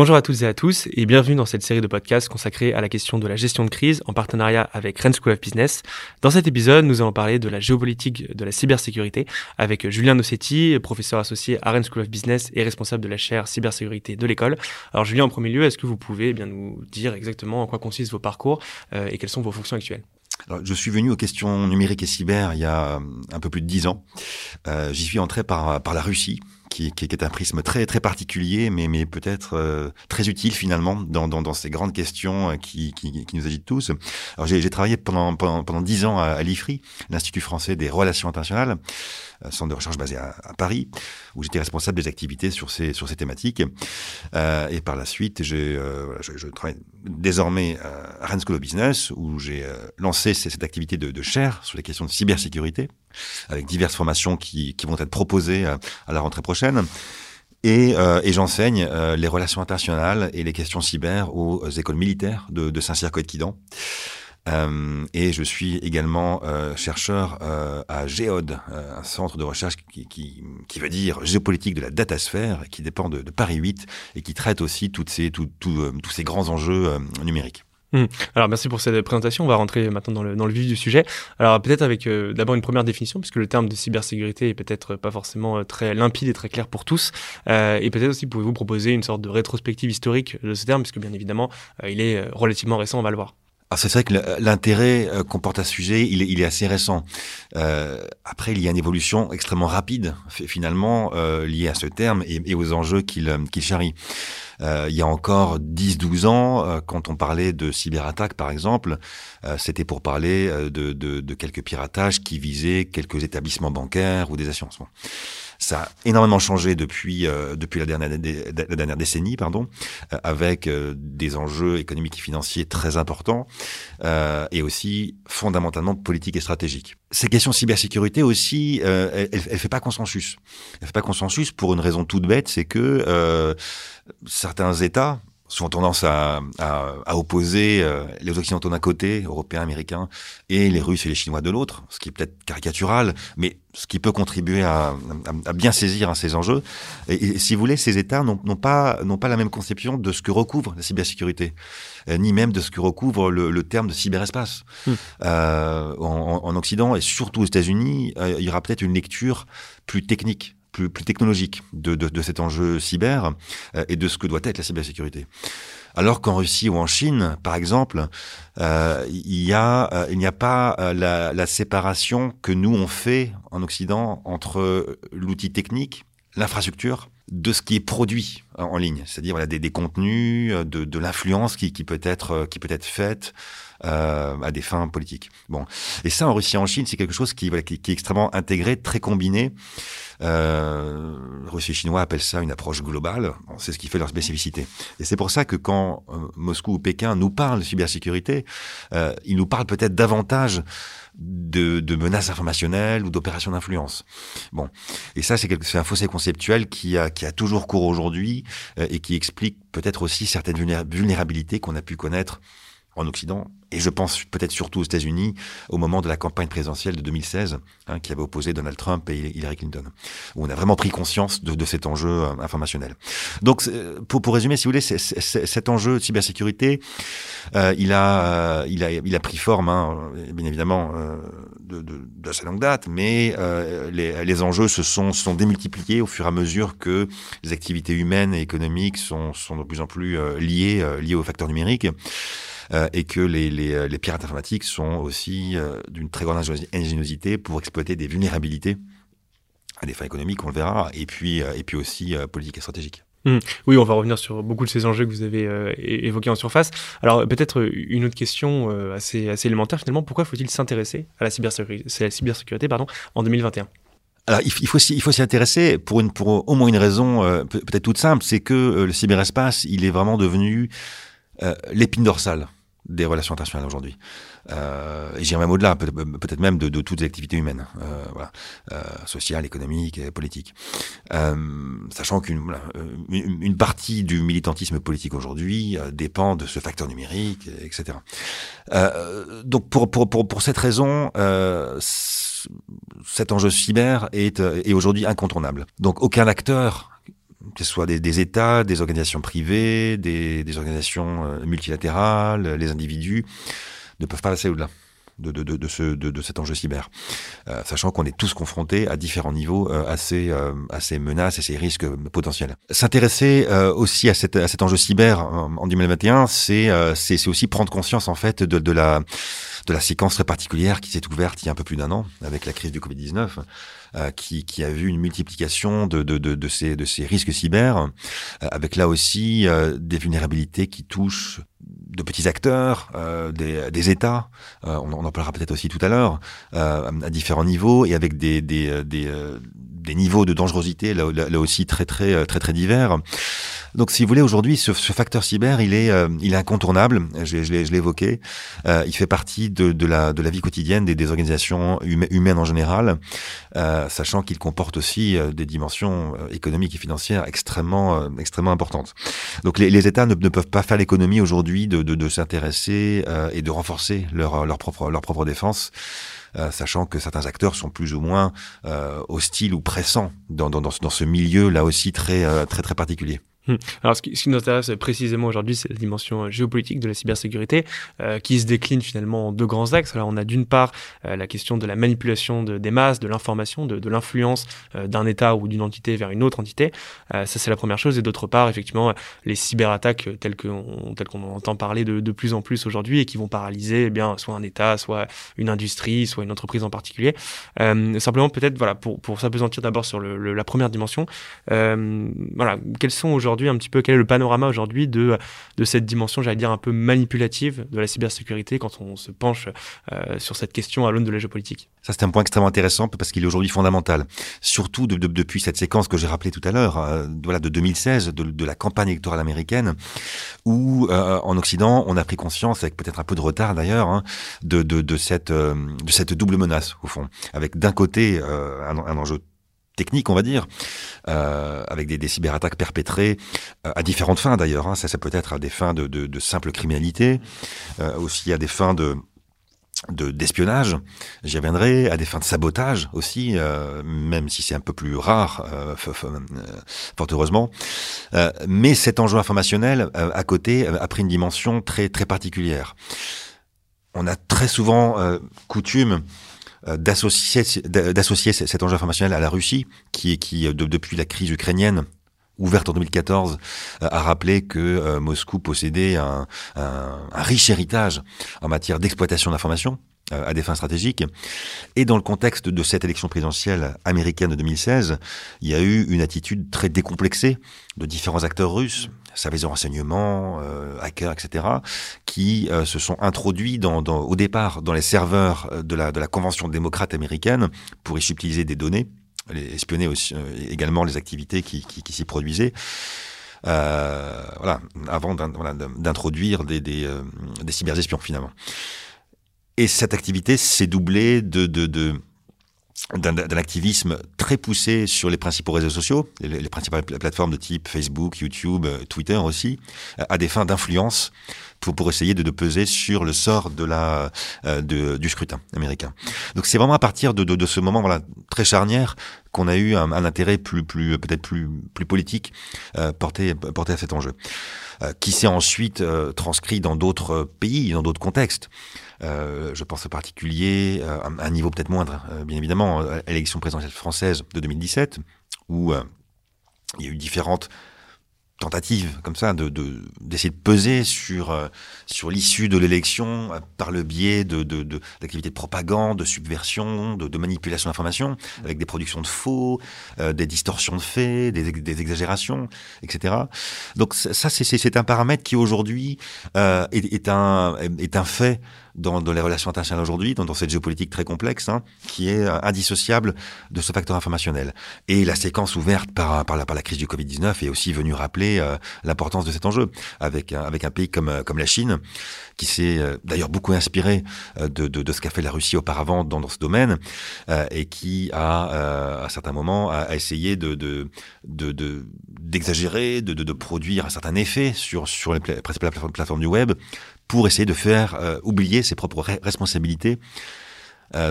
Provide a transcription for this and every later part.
Bonjour à toutes et à tous et bienvenue dans cette série de podcasts consacrée à la question de la gestion de crise en partenariat avec Rennes School of Business. Dans cet épisode, nous allons parler de la géopolitique de la cybersécurité avec Julien Nossetti, professeur associé à Rennes School of Business et responsable de la chaire cybersécurité de l'école. Alors Julien, en premier lieu, est-ce que vous pouvez eh bien nous dire exactement en quoi consistent vos parcours euh, et quelles sont vos fonctions actuelles? Alors, je suis venu aux questions numériques et cyber il y a un peu plus de dix ans. Euh, J'y suis entré par, par la Russie qui, qui, est un prisme très très particulier, mais, mais peut-être euh, très utile finalement dans, dans, dans, ces grandes questions euh, qui, qui, qui nous agitent tous. Alors j'ai travaillé pendant pendant pendant dix ans à, à l'IFRI, l'Institut français des relations internationales, euh, centre de recherche basé à, Paris, où j'étais responsable des activités sur ces sur ces thématiques. Euh, et par la suite, j'ai euh, je, travaille désormais à Rennes School of Business, où j'ai lancé cette activité de, de chaire sur les questions de cybersécurité avec diverses formations qui, qui vont être proposées à, la rentrée prochaine. Et, euh, et j'enseigne euh, les relations internationales et les questions cyber aux écoles militaires de, de Saint-Cyr-Coët-Quidan. Euh, et je suis également euh, chercheur euh, à Géode, un centre de recherche qui, veut dire géopolitique de la datasphère, qui dépend de, Paris 8 et qui traite aussi tous ces grands enjeux numériques. Mmh. Alors merci pour cette présentation. On va rentrer maintenant dans le, vif du sujet. Alors peut-être avec d'abord une première définition, puisque le terme de cybersécurité est peut-être pas forcément très limpide et très clair pour tous. Et peut-être aussi pouvez-vous proposer une sorte de rétrospective historique de ce terme, puisque bien évidemment il est relativement récent, on va le voir. Alors c'est vrai que l'intérêt comporte à ce sujet, il est, il est assez récent. Euh, après, il y a une évolution extrêmement rapide, finalement, euh, liée à ce terme et, aux enjeux qu'il qu charrie. Euh, il y a encore 10-12 ans, euh, quand on parlait de cyberattaques, par exemple, euh, c'était pour parler de, de, de, quelques piratages qui visaient quelques établissements bancaires ou des assurances. Ça a énormément changé depuis euh, depuis la dernière la dernière décennie, pardon, euh, avec euh, des enjeux économiques et financiers très importants et aussi fondamentalement politiques et stratégiques. Ces questions de cybersécurité aussi, elle, elle fait pas consensus. Elle fait pas consensus pour une raison toute bête, c'est que certains États ont tendance à, à, à opposer euh, les Occidentaux d'un côté, Européens, Américains, et les Russes et les Chinois de l'autre, ce qui est peut-être caricatural, mais ce qui peut contribuer à, à bien saisir hein, ces enjeux. Et, et, si vous voulez, ces États n'ont pas, n'ont pas la même conception de ce que recouvre la cybersécurité, euh, ni même de ce que recouvre le, le terme de cyberespace. Mmh. Euh, en, en, Occident et surtout aux États-Unis, euh, il y aura peut-être une lecture plus technique plus, plus technologique de, de, de, cet enjeu cyber euh, et de ce que doit être la cybersécurité. Alors qu'en Russie ou en Chine, par exemple, euh, il y a euh, il n'y a pas euh, la, la, séparation que nous on fait en Occident entre l'outil technique, l'infrastructure, de ce qui est produit en ligne, c'est-à-dire voilà, des, des, contenus, de, de l'influence qui, qui peut être qui peut être faite euh, à des fins politiques. Bon, et ça en Russie et en Chine, c'est quelque chose qui, voilà, qui, est extrêmement intégré, très combiné. Euh, Russes et Chinois appellent ça une approche globale. C'est ce qui fait leur spécificité. Et c'est pour ça que quand euh, Moscou ou Pékin nous parlent de cybersécurité, euh, ils nous parlent peut-être davantage de, de, menaces informationnelles ou d'opérations d'influence. Bon, et ça, c'est un fossé conceptuel qui a, qui a toujours cours aujourd'hui euh, et qui explique peut-être aussi certaines vulnérabilités qu'on a pu connaître en Occident, et je pense peut-être surtout aux États-Unis, au moment de la campagne présidentielle de 2016, hein, qui avait opposé Donald Trump et Hillary Clinton, où on a vraiment pris conscience de, cet enjeu euh, informationnel. Donc, pour, pour résumer, si vous voulez, cet enjeu de cybersécurité, euh, il, a, euh, pris forme, hein, bien évidemment, euh, de, de, longue date, mais euh, les, enjeux se sont, démultipliés au fur et à mesure que les activités humaines et économiques sont, de plus en plus euh, liées, liées aux facteurs numériques. Euh, et que les, les, les, pirates informatiques sont aussi euh, d'une très grande ingéniosité pour exploiter des vulnérabilités à des fins économiques, on le verra, et puis, euh, et puis aussi politiques et stratégiques. Mmh. Oui, on va revenir sur beaucoup de ces enjeux que vous avez euh, évoqués en surface. Alors peut-être une autre question euh, assez, assez élémentaire finalement, pourquoi faut-il s'intéresser à la cybersécurité, la cybersécurité pardon, en 2021 alors, il faut il faut s'y intéresser pour une pour au moins une raison euh, peut-être toute simple, c'est que le cyberespace, il est vraiment devenu l'épine dorsale des relations internationales aujourd'hui. Euh, j'irai même au-delà, peut-être même de, toutes les activités humaines, euh, voilà, euh, sociales, économiques politiques. Euh, sachant qu'une partie du militantisme politique aujourd'hui euh, dépend de ce facteur numérique, etc. Euh, donc pour, cette raison, cet enjeu cyber est aujourd'hui incontournable. Donc aucun acteur que ce soit des, États, des organisations privées, des, organisations multilatérales, les individus, ne peuvent pas passer au-delà de, de, de, ce, de, cet enjeu cyber, euh, sachant qu'on est tous confrontés à différents niveaux euh, à, ces, euh, à ces menaces et ces risques potentiels. S'intéresser aussi à, cette, à cet enjeu cyber en 2021, c'est c'est aussi prendre conscience en fait de, la de la séquence très particulière qui s'est ouverte il y a un peu plus d'un an avec la crise du Covid-19, qui, qui, a vu une multiplication de, de, de, de, ces, de ces risques cyber, avec là aussi des vulnérabilités qui touchent de petits acteurs, euh, des, États, euh, on, en parlera peut-être aussi tout à l'heure, euh, à différents niveaux et avec des, des niveaux de dangerosité là, aussi très très très très divers. Donc, si vous voulez, aujourd'hui, ce, ce, facteur cyber, il est, il est incontournable. Je, je l'ai évoqué. Euh, il fait partie de, de, la, de la vie quotidienne des, des organisations humaines en général, euh, sachant qu'il comporte aussi des dimensions économiques et financières extrêmement, extrêmement importantes. Donc, les, États ne, peuvent pas faire l'économie aujourd'hui de, de, de s'intéresser euh, et de renforcer leur, leur, propre, leur propre défense. Euh, sachant que certains acteurs sont plus ou moins euh, hostiles ou pressants dans, dans, dans, ce milieu là aussi très très très particulier. Hmm. Alors, ce qui, nous intéresse précisément aujourd'hui, c'est la dimension euh, géopolitique de la cybersécurité, euh, qui se décline finalement en deux grands axes. Alors, on a d'une part euh, la question de la manipulation de, des masses, de l'information, de, l'influence d'un État ou d'une entité vers une autre entité. Ça, c'est la première chose. Et d'autre part, effectivement, les cyberattaques telles qu'on entend parler de, plus en plus aujourd'hui et qui vont paralyser eh bien soit un État, soit une industrie, soit une entreprise en particulier. simplement, peut-être, voilà, pour, pour s'apesantir d'abord sur la première dimension, voilà, quels sont aujourd'hui un petit peu quel est le panorama aujourd'hui de, de cette dimension, j'allais dire, un peu manipulative de la cybersécurité quand on se penche euh, sur cette question à l'aune de la géopolitique? Ça, c'est un point extrêmement intéressant parce qu'il est aujourd'hui fondamental. Surtout de, de, depuis cette séquence que j'ai rappelée tout à l'heure, euh, voilà, de 2016, de, la campagne électorale américaine, où euh, en Occident, on a pris conscience, avec peut-être un peu de retard d'ailleurs, hein, de, de, cette, de cette double menace, au fond. Avec d'un côté un enjeu technique, on va dire, euh, avec des, cyberattaques perpétrées euh, à différentes fins d'ailleurs. Hein. Ça, ça peut être à des fins de, simple criminalité, euh, aussi à des fins de d'espionnage, j'y reviendrai, à des fins de sabotage aussi, même si c'est un peu plus rare, fort heureusement. Mais cet enjeu informationnel, à côté, a pris une dimension très très particulière. On a très souvent coutume d'associer d'associer cet enjeu informationnel à la Russie, qui, qui euh, depuis la crise ukrainienne ouverte en 2014, euh, a rappelé que Moscou possédait un, un, un, riche héritage en matière d'exploitation d'informations à des fins stratégiques. Et dans le contexte de cette élection présidentielle américaine de 2016, il y a eu une attitude très décomplexée de différents acteurs russes services de renseignement, euh, hackers, etc., qui euh, se sont introduits dans, dans, au départ dans les serveurs euh, de la, de la Convention démocrate américaine pour y subtiliser des données, espionner aussi, euh, également les activités qui, qui, qui s'y produisaient. Euh, voilà, avant d'introduire des, des, des cyberespions finalement. Et cette activité s'est doublée de, de, de d'un activisme très poussé sur les principaux réseaux sociaux, les, les, principales plateformes de type Facebook, YouTube, euh, Twitter aussi, à des fins d'influence pour, pour essayer de, de, peser sur le sort de la, euh, de, du scrutin américain. Donc c'est vraiment à partir de, de, de, ce moment voilà, très charnière qu'on a eu un, un, intérêt plus, plus peut-être plus, plus politique euh, porté, porté à cet enjeu, euh, qui s'est ensuite euh, transcrit dans d'autres pays, dans d'autres contextes. Euh, je pense en particulier euh, à un niveau peut-être moindre, euh, bien évidemment, à l'élection présidentielle française de 2017, où il y a eu différentes tentatives comme ça de d'essayer de, de, peser sur sur l'issue de l'élection par le biais de d'activités de, de, propagande, de subversion, de, manipulation d'informations, avec des productions de faux, euh, des distorsions de faits, des, des, exagérations, etc. Donc ça c'est un paramètre qui aujourd'hui euh, est, est, un est un fait dans, dans les relations internationales aujourd'hui, dans, dans, cette géopolitique très complexe, hein, qui est euh, indissociable de ce facteur informationnel. Et la séquence ouverte par, par, la, par la crise du Covid-19 est aussi venue rappeler euh, l'importance de cet enjeu, avec, avec un pays comme, euh, comme la Chine, qui s'est euh, d'ailleurs beaucoup inspiré de, de, ce qu'a fait la Russie auparavant dans, ce domaine, et qui a, à certains moments, a, essayé de, de, de, d'exagérer, de, produire un certain effet sur, les principales plateformes du web pour essayer de faire euh, oublier ses propres responsabilités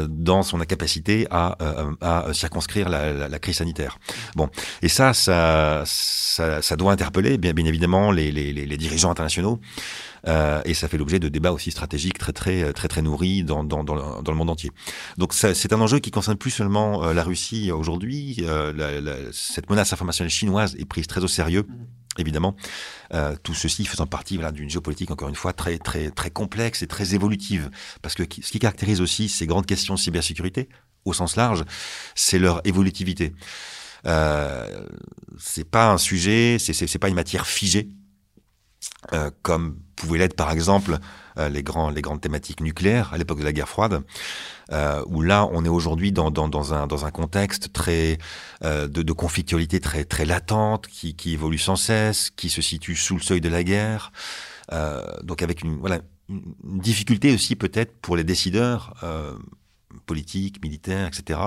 dans son incapacité à, à circonscrire la, la, crise sanitaire. Bon, et ça, ça, ça, ça doit interpeller bien, bien évidemment les, les, les dirigeants internationaux. Euh, et ça fait l'objet de débats aussi stratégiques très très très très nourris dans, dans, dans, le, monde entier. Donc c'est un enjeu qui concerne plus seulement euh, la Russie aujourd'hui. Euh, cette menace informationnelle chinoise est prise très au sérieux. Évidemment, euh, tout ceci faisant partie voilà, d'une géopolitique encore une fois très très très complexe et très évolutive, parce que ce qui caractérise aussi ces grandes questions de cybersécurité au sens large, c'est leur évolutivité. Euh, c'est pas un sujet, c'est pas une matière figée. Euh, comme pouvait l'être par exemple euh, les, grands, les grandes thématiques nucléaires à l'époque de la guerre froide, euh, où là on est aujourd'hui dans, un, contexte très de, conflictualité très, très latente, qui, évolue sans cesse, qui se situe sous le seuil de la guerre, donc avec une, difficulté aussi peut-être pour les décideurs politique, militaire, etc.,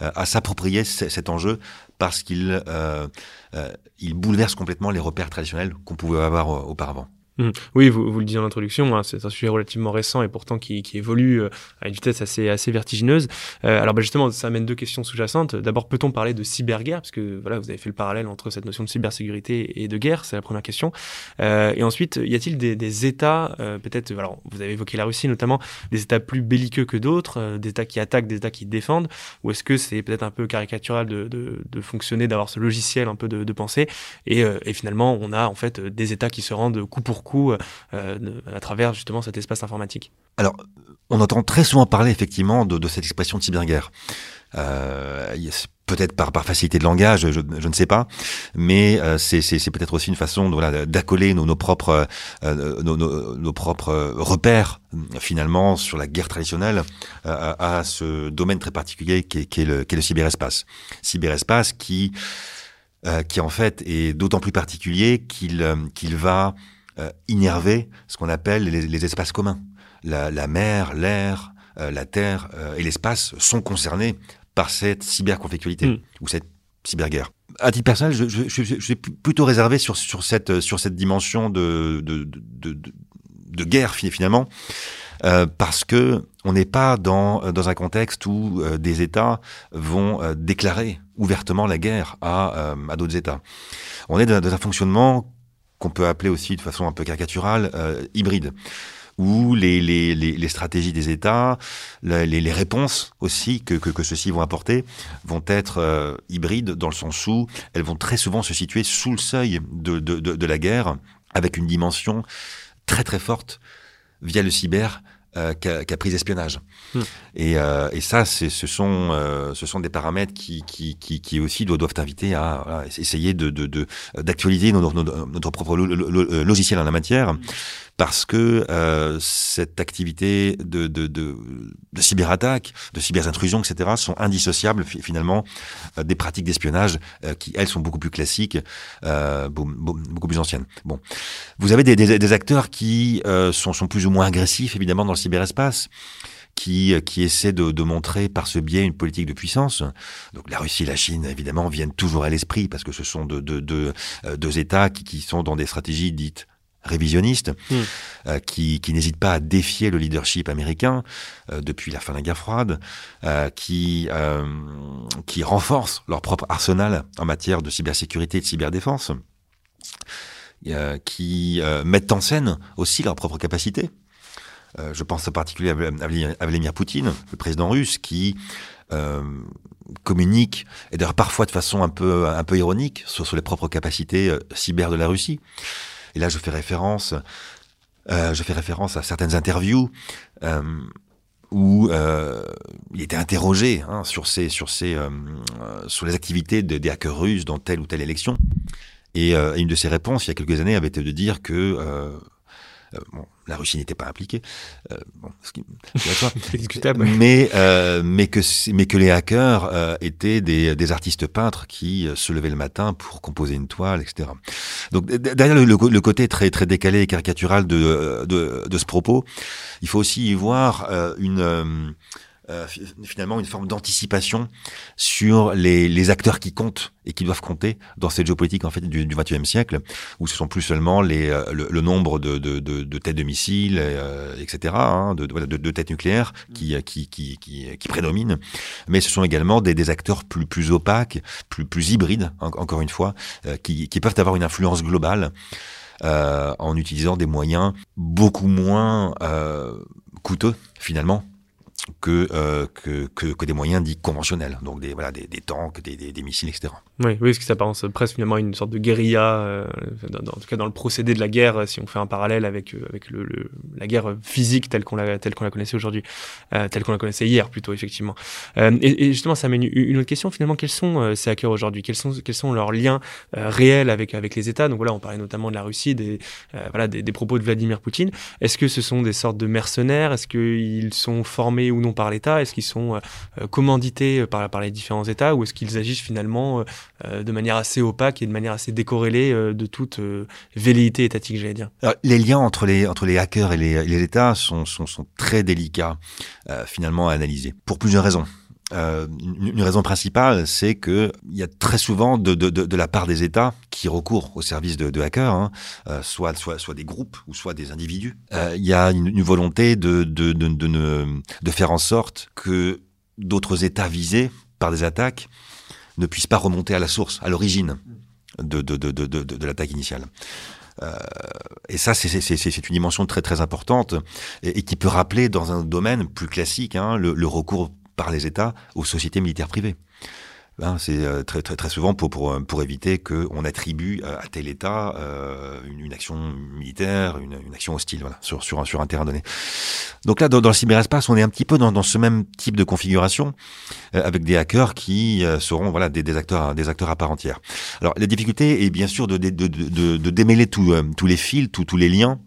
à s'approprier cet enjeu parce qu'il euh, euh, bouleverse complètement les repères traditionnels qu'on pouvait avoir auparavant. Mmh. Oui, vous, vous le disiez en introduction, hein, c'est un sujet relativement récent et pourtant qui, qui évolue euh, à une vitesse assez, assez vertigineuse. Euh, alors bah, justement, ça amène deux questions sous-jacentes. D'abord, peut-on parler de cyberguerre? Parce que voilà, vous avez fait le parallèle entre cette notion de cybersécurité et de guerre, c'est la première question. Euh, et ensuite, y a-t-il des, des, États, euh, peut-être, alors vous avez évoqué la Russie notamment, des États plus belliqueux que d'autres, euh, des États qui attaquent, des États qui défendent? Ou est-ce que c'est peut-être un peu caricatural de, de, de fonctionner, d'avoir ce logiciel un peu de, de pensée? Et, et finalement, on a en fait des États qui se rendent coup pour coup euh, à travers justement cet espace informatique Alors, on entend très souvent parler effectivement de, cette expression de cyberguerre. Euh, peut-être par, facilité de langage, je, ne sais pas, mais euh, c'est peut-être aussi une façon d'accoler nos, propres, repères finalement sur la guerre traditionnelle à, ce domaine très particulier qui est, le, cyberespace. Cyberespace qui, en fait est d'autant plus particulier qu'il va euh, innerver ce qu'on appelle les, espaces communs. La, mer, l'air, euh, la terre euh, et l'espace sont concernés par cette cyberconflictualité mm. ou cette cyberguerre. À titre personnel, je, je, je, suis plutôt réservé sur, sur, cette, sur cette dimension de, de, de, de guerre finalement, euh, parce que on n'est pas dans, dans un contexte où des États vont déclarer ouvertement la guerre à, à d'autres États. On est dans, dans un fonctionnement qu'on peut appeler aussi de façon un peu caricaturale euh, hybride où les, les, les, stratégies des États, les, les réponses aussi que, que, que ceux-ci vont apporter vont être euh, hybrides dans le sens où elles vont très souvent se situer sous le seuil de, de, de, de la guerre avec une dimension très très forte via le cyber euh, prise espionnage. Hmm. Et, euh, et, ça, ce sont, euh, ce sont des paramètres qui, qui, qui, qui aussi doivent, inviter à, essayer de, d'actualiser de, notre, notre, propre logiciel en la matière parce que euh, cette activité de, de, de, de cyberattaque, de cyberintrusion, etc., sont indissociables finalement euh, des pratiques d'espionnage euh, qui, elles, sont beaucoup plus classiques, euh, beaucoup, plus anciennes. Bon, vous avez des, des, des acteurs qui euh, sont, sont plus ou moins agressifs, évidemment, dans le cyberespace qui, qui essaient de, de, montrer par ce biais une politique de puissance. Donc la Russie et la Chine, évidemment, viennent toujours à l'esprit parce que ce sont deux, deux, deux, deux États qui, qui, sont dans des stratégies dites révisionnistes, hmm. euh, qui, qui n'hésitent pas à défier le leadership américain euh, depuis la fin de la guerre froide, euh, qui, qui renforcent leur propre arsenal en matière de cybersécurité et de cyberdéfense, qui mettent en scène aussi leurs propres capacités. je pense en particulier à Vladimir Poutine, le président russe, qui communique, et d'ailleurs parfois de façon un peu, un peu ironique, sur, sur les propres capacités cyber de la Russie. Et là, je fais référence, euh, je fais référence à certaines interviews euh, où euh, il était interrogé hein, sur sur sur les activités des hackers russes dans telle ou telle élection. Et une de ses réponses, il y a quelques années, avait été de dire que bon, la Russie n'était pas impliquée, euh, bon, ce qui, discutable, mais euh, mais que mais que les hackers euh, étaient des, des artistes peintres qui se levaient le matin pour composer une toile, etc. Donc derrière le, le, côté très très décalé et caricatural de, de, de ce propos, il faut aussi y voir une euh, finalement une forme d'anticipation sur les, les, acteurs qui comptent et qui doivent compter dans cette géopolitique en fait du, 21e siècle, où ce sont plus seulement les, euh, le, nombre de, de, de, de, têtes de missiles, euh, etc., hein, de, têtes nucléaires qui, qui, qui, qui, qui prédominent, mais ce sont également des, des acteurs plus, plus opaques, plus, plus hybrides, encore une fois, qui, qui peuvent avoir une influence globale. Euh, en utilisant des moyens beaucoup moins euh, coûteux finalement que, euh, que, que, que, des moyens dits conventionnels, donc des, voilà, des, tanks, des, des, missiles, etc. Oui, oui, ce qui s'apparence presque finalement à une sorte de guérilla, euh, en tout cas dans le procédé de la guerre, si on fait un parallèle avec, euh, avec le, la guerre physique telle qu'on la, telle la connaissait aujourd'hui, telle qu'on la connaissait hier plutôt, effectivement. Et, justement, ça mène une autre question, finalement, quels sont ces hackers aujourd'hui? Quels sont, quels sont leurs liens réels avec, avec les États? Donc voilà, on parlait notamment de la Russie, des, voilà, des, des propos de Vladimir Poutine. Est-ce que ce sont des sortes de mercenaires? Est-ce qu'ils sont formés ou non par l'État? Est-ce qu'ils sont euh, euh, commandités par, par les différents États? Ou est-ce qu'ils agissent finalement euh, de manière assez opaque et de manière assez décorrélée de toute velléité étatique, j'allais dire? Les liens entre les, hackers et les, États sont, très délicats finalement à analyser pour plusieurs raisons. Euh, une, raison principale, c'est que il y a très souvent de, la part des États qui recourent au service de, hackers, hein, euh, soit, des groupes ou soit des individus. Euh, il y a une, volonté de, faire en sorte que d'autres États visés par des attaques ne puissent pas remonter à la source, à l'origine de, l'attaque initiale. Et ça, c'est une dimension très très importante et, et, qui peut rappeler dans un domaine plus classique hein, le, le recours par les États aux sociétés militaires privées. Hein, c'est euh, très, très, très souvent pour, pour, pour éviter qu'on attribue à tel État euh, une, une, action militaire, une, une, action hostile voilà, sur, sur, un, sur un terrain donné. Donc là, dans, dans, le cyberespace, on est un petit peu dans, dans ce même type de configuration, euh, avec des hackers qui euh, seront voilà, des, des, acteurs, des acteurs à part entière. Alors la difficulté est bien sûr de, de, de, de, de démêler tous tous les fils, tous, tous les liens euh,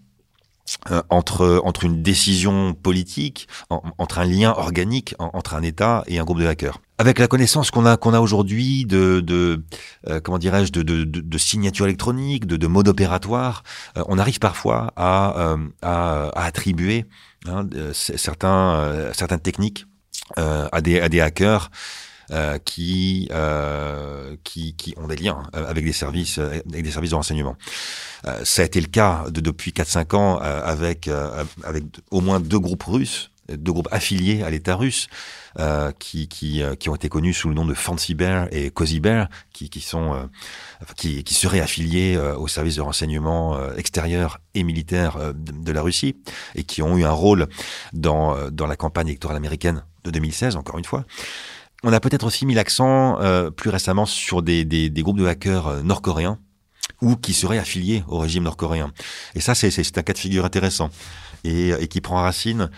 entre entre une décision politique, en, entre un lien organique en, entre un État et un groupe de hackers. Avec la connaissance qu'on a qu'on a aujourd'hui de, de euh, comment dirais-je de, de, de, de signatures électroniques, de, de modes opératoires, euh, on arrive parfois à, à, à attribuer hein, certains certaines techniques à des à des hackers euh, qui, euh, qui, qui ont des liens euh, avec des services avec des services de renseignement. ça a été le cas de, depuis 4-5 ans avec avec au moins deux groupes russes deux groupes affiliés à l'État russe euh, qui, qui, qui, ont été connus sous le nom de Fancy Bear et Cozy Bear, qui, qui sont euh, qui, qui, seraient affiliés euh, au service de renseignement extérieur et militaire de, de, la Russie et qui ont eu un rôle dans, dans la campagne électorale américaine de 2016, encore une fois. On a peut-être aussi mis l'accent euh, plus récemment sur des, des, des groupes de hackers euh, nord-coréens ou qui seraient affiliés au régime nord-coréen. Et ça, c'est un cas de figure intéressant et, et qui prend racine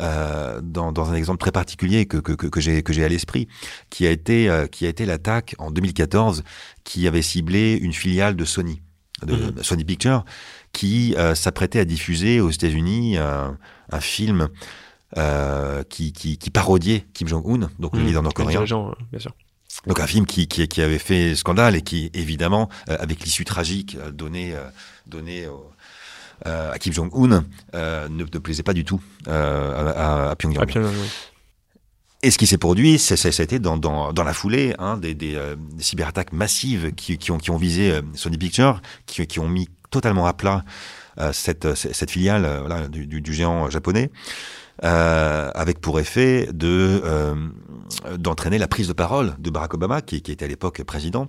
euh, dans, dans, un exemple très particulier que, que, que, que j'ai à l'esprit, qui a été, euh, qui a été l'attaque en 2014 qui avait ciblé une filiale de Sony, de mmh. Sony Pictures, qui euh, s'apprêtait à diffuser aux États-Unis un film euh, qui, qui, qui, parodiait Kim Jong-un, donc le mmh, leader nord-coréen. Bien sûr. Donc un film qui, qui, qui, avait fait scandale et qui, évidemment, euh, avec l'issue tragique euh, donnée, euh, à Kim Jong-un, ne, ne, plaisait pas du tout à, à, Pyongyang. À Pyongyang oui. Et ce qui s'est produit, ça, ça a été dans, dans, dans la foulée hein, des, des, des, cyberattaques massives qui, qui, ont, qui ont visé Sony Pictures, qui, qui ont mis totalement à plat cette, cette filiale voilà, du, du, du géant japonais euh, avec pour effet de euh, d'entraîner la prise de parole de Barack Obama, qui, était à l'époque président,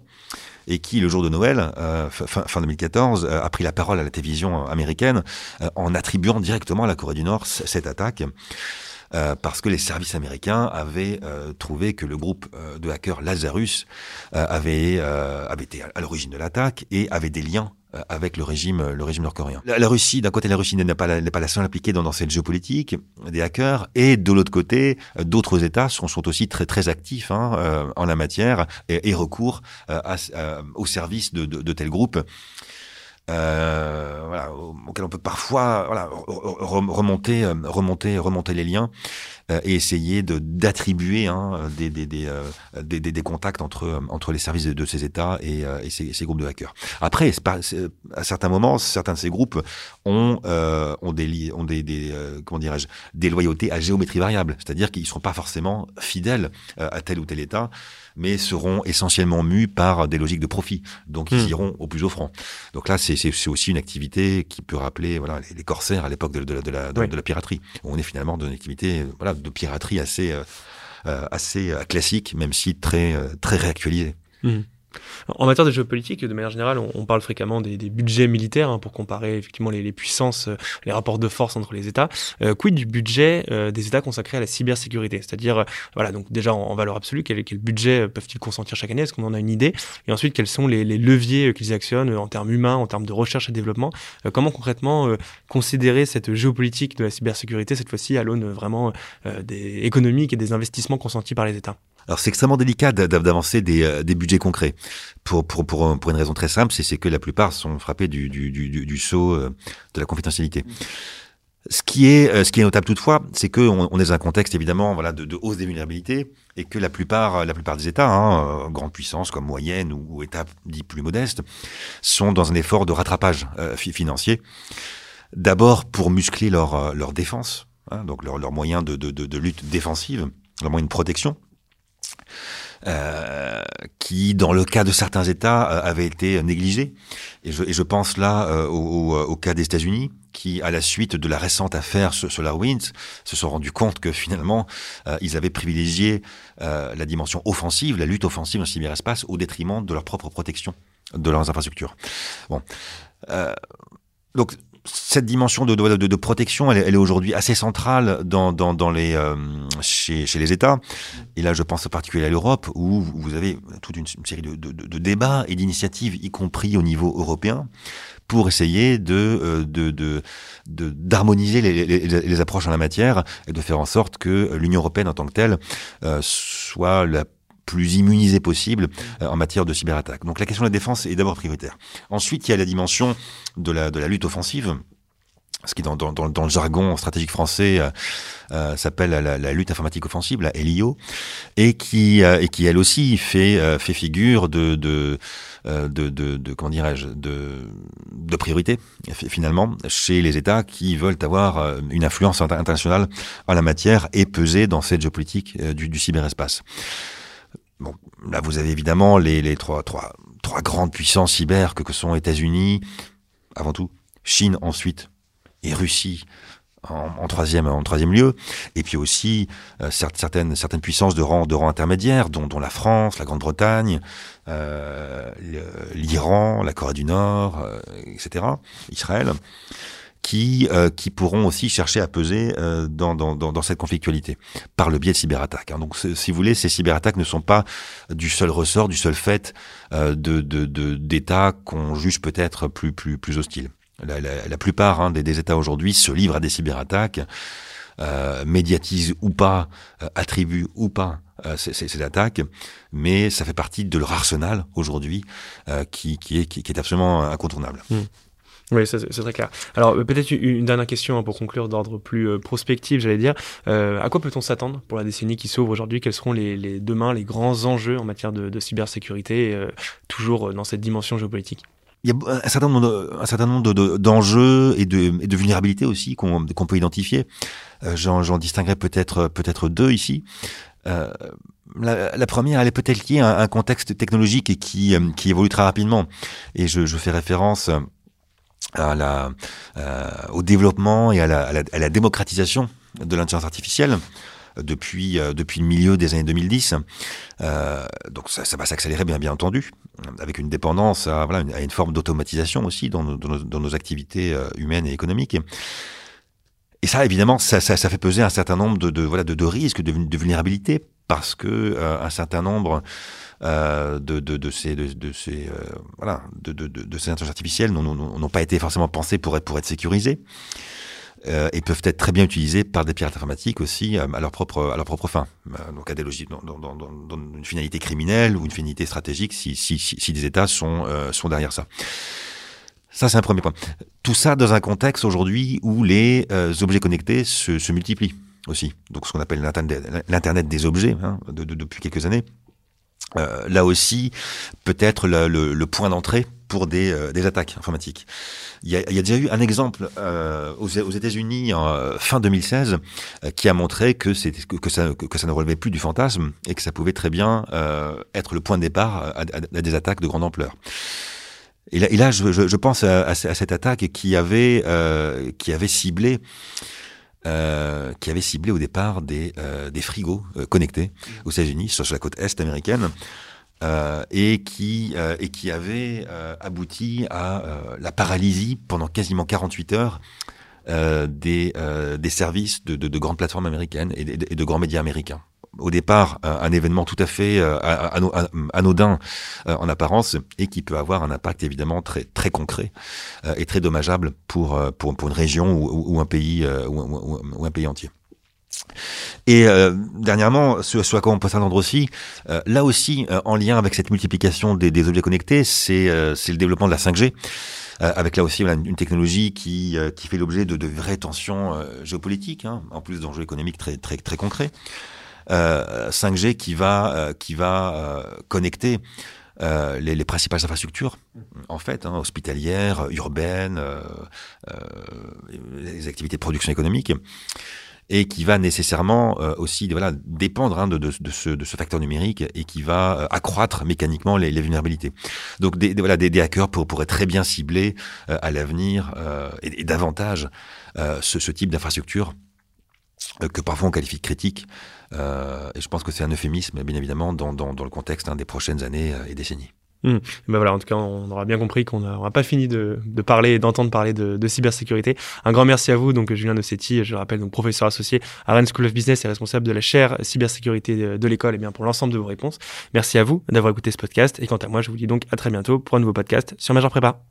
et qui, le jour de Noël, euh, fin, fin 2014, euh, a pris la parole à la télévision américaine euh, en attribuant directement à la Corée du Nord cette attaque. Parce que les services américains avaient trouvé que le groupe de hackers Lazarus avait, avait été à l'origine de l'attaque et avait des liens avec le régime, le régime nord-coréen. La, Russie, d'un côté, la Russie n'est pas, pas la seule impliquée dans, cette géopolitique des hackers, et de l'autre côté, d'autres États sont, aussi très très actifs hein, euh, en la matière et, et recourent euh, à, au service de, de, de tels groupes euh, voilà, auquel on peut parfois voilà, remonter, euh, remonter, remonter les liens et essayer de d'attribuer hein, des, des, des, des, des, contacts entre, entre les services de, ces États et, et ces, ces, groupes de hackers. Après, à certains moments, certains de ces groupes ont, ont des, ont des, des comment dirais-je, des loyautés à géométrie variable, c'est-à-dire qu'ils ne seront pas forcément fidèles à tel ou tel État mais seront essentiellement mus par des logiques de profit. Donc, ils hmm. iront au plus offrant. Donc là, c'est aussi une activité qui peut rappeler voilà, les, corsaires à l'époque de, de, de, la, de, la piraterie. On est finalement dans une activité voilà, de piraterie assez, euh, euh assez euh, classique, même si très, très réactualisée. Hmm. En matière de géopolitique, de manière générale, on, parle fréquemment des, budgets militaires hein, pour comparer effectivement les, puissances, euh, les rapports de force entre les États. Euh, quid du budget euh, des États consacrés à la cybersécurité? C'est-à-dire, voilà, donc déjà en, valeur absolue, quel, quel budget peuvent-ils consentir chaque année? Est-ce qu'on en a une idée? Et ensuite, quels sont les, leviers qu'ils actionnent en termes humains, en termes de recherche et développement? Comment concrètement considérer cette géopolitique de la cybersécurité cette fois-ci à l'aune vraiment des économiques et des investissements consentis par les États? Alors c'est extrêmement délicat d'avancer des, euh, des, budgets concrets. Pour, pour, pour, pour une raison très simple, c'est que la plupart sont frappés du, du, du, du sceau euh, de la confidentialité. Ce qui est, euh, ce qui est notable toutefois, c'est qu'on on est dans un contexte évidemment voilà, de, de, hausse des vulnérabilités et que la plupart, la plupart des États, hein, grandes puissances comme moyennes ou, ou, États dits plus modestes, sont dans un effort de rattrapage financier. D'abord pour muscler leur, leur défense, hein, donc leurs leur moyens de, de, de, lutte défensive, leurs moyens de protection. Euh, qui, dans le cas de certains États, euh, avait été négligé. Et je, et je pense là euh, au, au, cas des États-Unis, qui, à la suite de la récente affaire SolarWinds, se sont rendus compte que finalement, ils avaient privilégié la dimension offensive, la lutte offensive dans le cyberespace, au détriment de leur propre protection de leurs infrastructures. Bon. donc, cette dimension de, protection, elle, est aujourd'hui assez centrale dans, les, euh, chez, les États. Et là, je pense en particulier à l'Europe, où vous avez toute une, série de, débats et d'initiatives, y compris au niveau européen, pour essayer de euh, d'harmoniser les, approches en la matière et de faire en sorte que l'Union européenne en tant que telle euh, soit la plus immunisé possible euh, en matière de cyberattaque. Donc la question de la défense est d'abord prioritaire. Ensuite, il y a la dimension de la, lutte offensive ce qui dans, le jargon stratégique français euh, euh s'appelle la, lutte informatique offensive, la LIO, et qui elle aussi fait figure de priorité finalement chez les États qui veulent avoir une influence internationale en la matière et peser dans cette géopolitique du cyberespace. Là, vous avez évidemment les, trois, grandes puissances cyber que, que sont États-Unis, avant tout, Chine ensuite, et Russie en, en, troisième, en troisième lieu, et puis aussi euh, certaines, puissances de rang, de intermédiaire, dont, dont la France, la Grande-Bretagne, euh, l'Iran, la Corée du Nord, euh, etc., Israël qui, euh, qui pourront aussi chercher à peser euh, dans, dans, dans, cette conflictualité par le biais de cyberattaques. Hein. Donc, si vous voulez, ces cyberattaques ne sont pas du seul ressort, du seul fait euh, de d'États de, qu'on juge peut-être plus, plus, plus hostiles. La, la, la plupart hein, des, des, États aujourd'hui se livrent à des cyberattaques, euh, médiatisent ou pas, euh, attribuent ou pas euh, ces, ces, attaques, mais ça fait partie de leur arsenal aujourd'hui qui, qui, est, qui, est absolument incontournable. Mmh. Oui, c'est très clair. Alors euh, peut-être une dernière question hein, pour conclure d'ordre plus euh, prospectif, j'allais dire. Euh, à quoi peut-on s'attendre pour la décennie qui s'ouvre aujourd'hui? Quels seront les, les, demain les grands enjeux en matière de, de cybersécurité, euh, toujours dans cette dimension géopolitique? Il y a un certain nombre, un certain nombre d'enjeux et, de, et de vulnérabilités aussi qu'on peut identifier. J'en distinguerai peut-être peut-être deux ici. Euh, la, la, première, elle est peut-être liée à un contexte technologique et qui, qui évolue très rapidement. Et je, je fais référence euh, au développement et à la, démocratisation de l'intelligence artificielle depuis euh, depuis le milieu des années 2010. Euh, donc ça, va s'accélérer bien bien entendu, avec une dépendance à, voilà, une, à une forme d'automatisation aussi dans nos, dans, nos, activités euh, humaines et économiques. Et ça, évidemment, ça, ça, fait peser un certain nombre de, voilà de, risques, de, de vulnérabilités, parce que euh, un certain nombre euh, de, de, de, ces, de, de ces, euh, voilà, de, de, de, ces intelligences artificielles n'ont pas été forcément pensées pour être, pour être sécurisées. Euh, et peuvent être très bien utilisées par des pirates informatiques aussi euh, à leur propre à leur propre fin. Euh, donc à des logiques dans, dans, dans, dans, une finalité criminelle ou une finalité stratégique si, si, si, des États sont sont derrière ça. Ça c'est un premier point. Tout ça dans un contexte aujourd'hui où les objets connectés se, se multiplient aussi, donc ce qu'on appelle l'Internet des objets hein, depuis quelques années. Euh, là aussi, peut-être le, le, point d'entrée pour des, euh, des, attaques informatiques. Il y, a, il y, a, déjà eu un exemple euh, aux, États-Unis en euh, fin 2016 qui a montré que, que, ça, que, ça ne relevait plus du fantasme et que ça pouvait très bien être le point de départ à, des attaques de grande ampleur. Et là, et là je, je, je, pense à, à, cette attaque qui avait, qui avait ciblé euh, qui avait ciblé au départ des, euh, des frigos euh, connectés aux États-Unis, sur la côte est américaine, et, qui, et qui avait abouti à la paralysie pendant quasiment 48 heures des, des services de, de, de, grandes plateformes américaines et de grands médias américains au départ un événement tout à fait euh, anodin euh, en apparence et qui peut avoir un impact évidemment très très concret euh, et très dommageable pour pour, une région ou, un pays ou, un pays entier. Et dernièrement, ce, ce, à quoi on peut s'attendre aussi, là aussi, en lien avec cette multiplication des, des objets connectés, c'est le développement de la 5G. avec là aussi une technologie qui, qui fait l'objet de, de vraies tensions géopolitiques, hein, en plus d'enjeux économiques très, très, très concrets. 5G euh, qui va, euh, qui va euh, connecter les, les, principales infrastructures, en fait, hein, hospitalières, urbaines, les activités de production économique, et qui va nécessairement aussi voilà, dépendre hein, de, de, de, ce, de, ce, facteur numérique et qui va accroître mécaniquement les, les, vulnérabilités. Donc des, voilà, des, des hackers pour, pourraient très bien cibler à l'avenir et, et, davantage ce, ce type d'infrastructure que parfois on qualifie de critique. Euh, et je pense que c'est un euphémisme, bien évidemment, dans, dans, le contexte hein, des prochaines années euh, et décennies. Mmh. Voilà, en tout cas, on aura bien compris qu'on n'a pas fini de, de parler et d'entendre parler de, de, cybersécurité. Un grand merci à vous, donc Julien Nossetti, je le rappelle, donc professeur associé à Rennes School of Business et responsable de la chaire cybersécurité de, l'école, et bien pour l'ensemble de vos réponses. Merci à vous d'avoir écouté ce podcast. Et quant à moi, je vous dis donc à très bientôt pour un nouveau podcast sur Major Prépa.